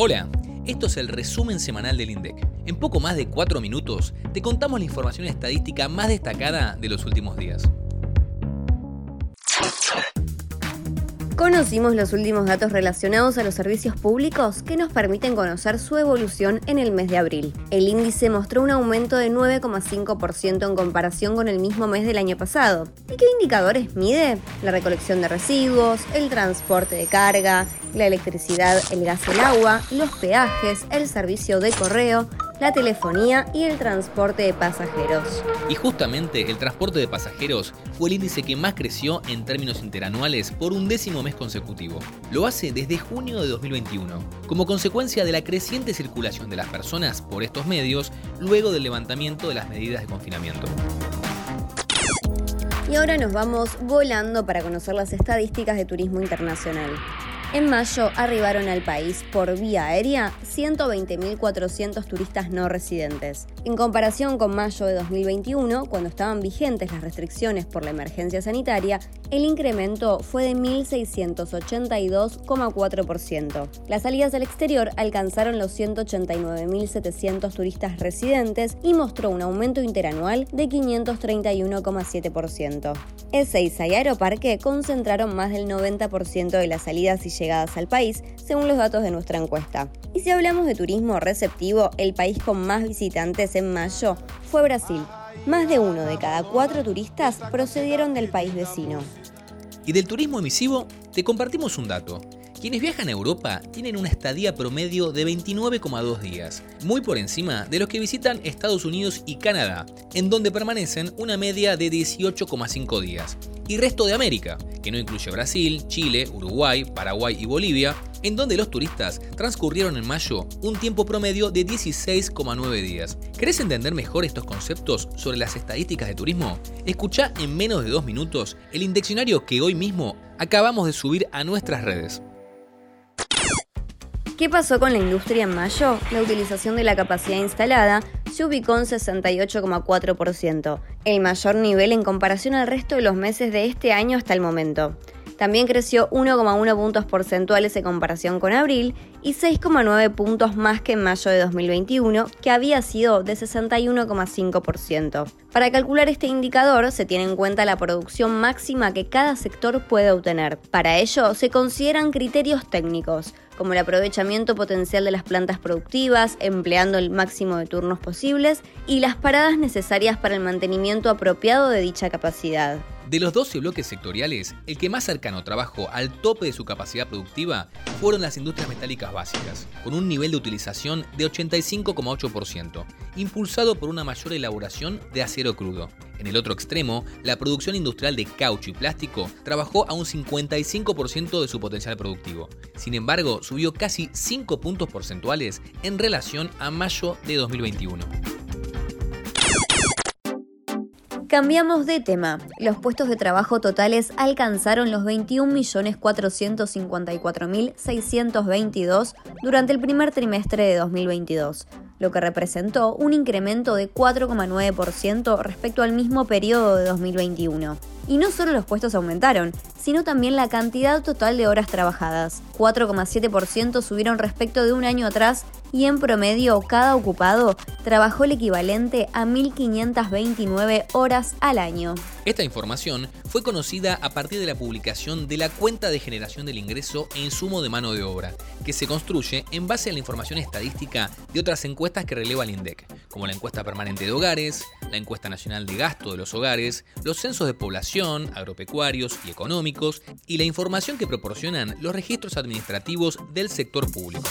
Hola, esto es el resumen semanal del INDEC. En poco más de 4 minutos te contamos la información estadística más destacada de los últimos días. Conocimos los últimos datos relacionados a los servicios públicos que nos permiten conocer su evolución en el mes de abril. El índice mostró un aumento de 9,5% en comparación con el mismo mes del año pasado. ¿Y qué indicadores mide? La recolección de residuos, el transporte de carga, la electricidad, el gas el agua, los peajes, el servicio de correo, la telefonía y el transporte de pasajeros. Y justamente el transporte de pasajeros fue el índice que más creció en términos interanuales por un décimo mes consecutivo. Lo hace desde junio de 2021, como consecuencia de la creciente circulación de las personas por estos medios luego del levantamiento de las medidas de confinamiento. Y ahora nos vamos volando para conocer las estadísticas de turismo internacional. En mayo arribaron al país por vía aérea 120.400 turistas no residentes. En comparación con mayo de 2021, cuando estaban vigentes las restricciones por la emergencia sanitaria, el incremento fue de 1.682,4%. Las salidas al exterior alcanzaron los 189.700 turistas residentes y mostró un aumento interanual de 531,7%. Ezeiza y Aeroparque concentraron más del 90% de las salidas y llegadas al país, según los datos de nuestra encuesta. Y si hablamos de turismo receptivo, el país con más visitantes en mayo fue Brasil. Más de uno de cada cuatro turistas procedieron del país vecino. Y del turismo emisivo, te compartimos un dato. Quienes viajan a Europa tienen una estadía promedio de 29,2 días, muy por encima de los que visitan Estados Unidos y Canadá, en donde permanecen una media de 18,5 días. Y resto de América, que no incluye Brasil, Chile, Uruguay, Paraguay y Bolivia, en donde los turistas transcurrieron en mayo un tiempo promedio de 16,9 días. ¿Querés entender mejor estos conceptos sobre las estadísticas de turismo? Escucha en menos de dos minutos el indeccionario que hoy mismo acabamos de subir a nuestras redes. ¿Qué pasó con la industria en mayo? La utilización de la capacidad instalada se ubicó en 68,4%, el mayor nivel en comparación al resto de los meses de este año hasta el momento. También creció 1,1 puntos porcentuales en comparación con abril y 6,9 puntos más que en mayo de 2021, que había sido de 61,5%. Para calcular este indicador se tiene en cuenta la producción máxima que cada sector puede obtener. Para ello se consideran criterios técnicos, como el aprovechamiento potencial de las plantas productivas, empleando el máximo de turnos posibles, y las paradas necesarias para el mantenimiento apropiado de dicha capacidad. De los 12 bloques sectoriales, el que más cercano trabajó al tope de su capacidad productiva fueron las industrias metálicas básicas, con un nivel de utilización de 85,8%, impulsado por una mayor elaboración de acero crudo. En el otro extremo, la producción industrial de caucho y plástico trabajó a un 55% de su potencial productivo. Sin embargo, subió casi 5 puntos porcentuales en relación a mayo de 2021. Cambiamos de tema. Los puestos de trabajo totales alcanzaron los 21.454.622 durante el primer trimestre de 2022, lo que representó un incremento de 4,9% respecto al mismo periodo de 2021. Y no solo los puestos aumentaron, sino también la cantidad total de horas trabajadas. 4,7% subieron respecto de un año atrás y en promedio cada ocupado trabajó el equivalente a 1.529 horas al año. Esta información fue conocida a partir de la publicación de la cuenta de generación del ingreso e insumo de mano de obra, que se construye en base a la información estadística de otras encuestas que releva el INDEC, como la encuesta permanente de hogares, la encuesta nacional de gasto de los hogares, los censos de población, agropecuarios y económicos, y la información que proporcionan los registros administrativos del sector público.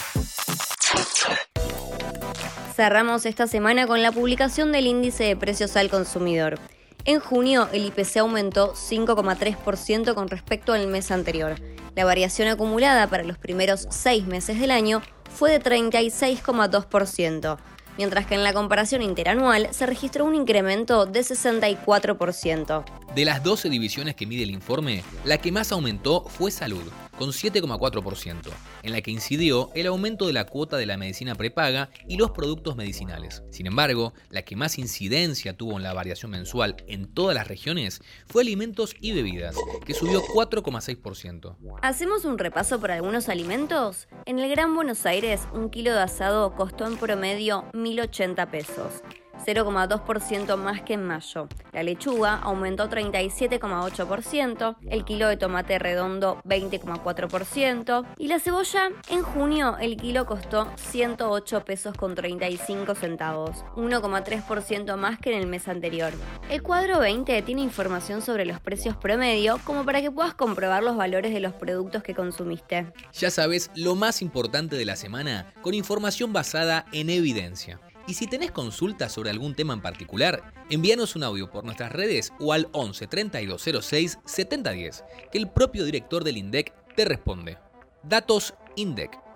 Cerramos esta semana con la publicación del índice de precios al consumidor. En junio, el IPC aumentó 5,3% con respecto al mes anterior. La variación acumulada para los primeros seis meses del año fue de 36,2%, mientras que en la comparación interanual se registró un incremento de 64%. De las 12 divisiones que mide el informe, la que más aumentó fue salud, con 7,4%, en la que incidió el aumento de la cuota de la medicina prepaga y los productos medicinales. Sin embargo, la que más incidencia tuvo en la variación mensual en todas las regiones fue alimentos y bebidas, que subió 4,6%. ¿Hacemos un repaso por algunos alimentos? En el Gran Buenos Aires, un kilo de asado costó en promedio 1.080 pesos. 0,2% más que en mayo. La lechuga aumentó 37,8%, el kilo de tomate redondo 20,4% y la cebolla en junio el kilo costó 108 pesos con 35 centavos, 1,3% más que en el mes anterior. El cuadro 20 tiene información sobre los precios promedio como para que puedas comprobar los valores de los productos que consumiste. Ya sabes lo más importante de la semana con información basada en evidencia. Y si tenés consultas sobre algún tema en particular, envíanos un audio por nuestras redes o al 11 3206 7010, que el propio director del INDEC te responde. Datos INDEC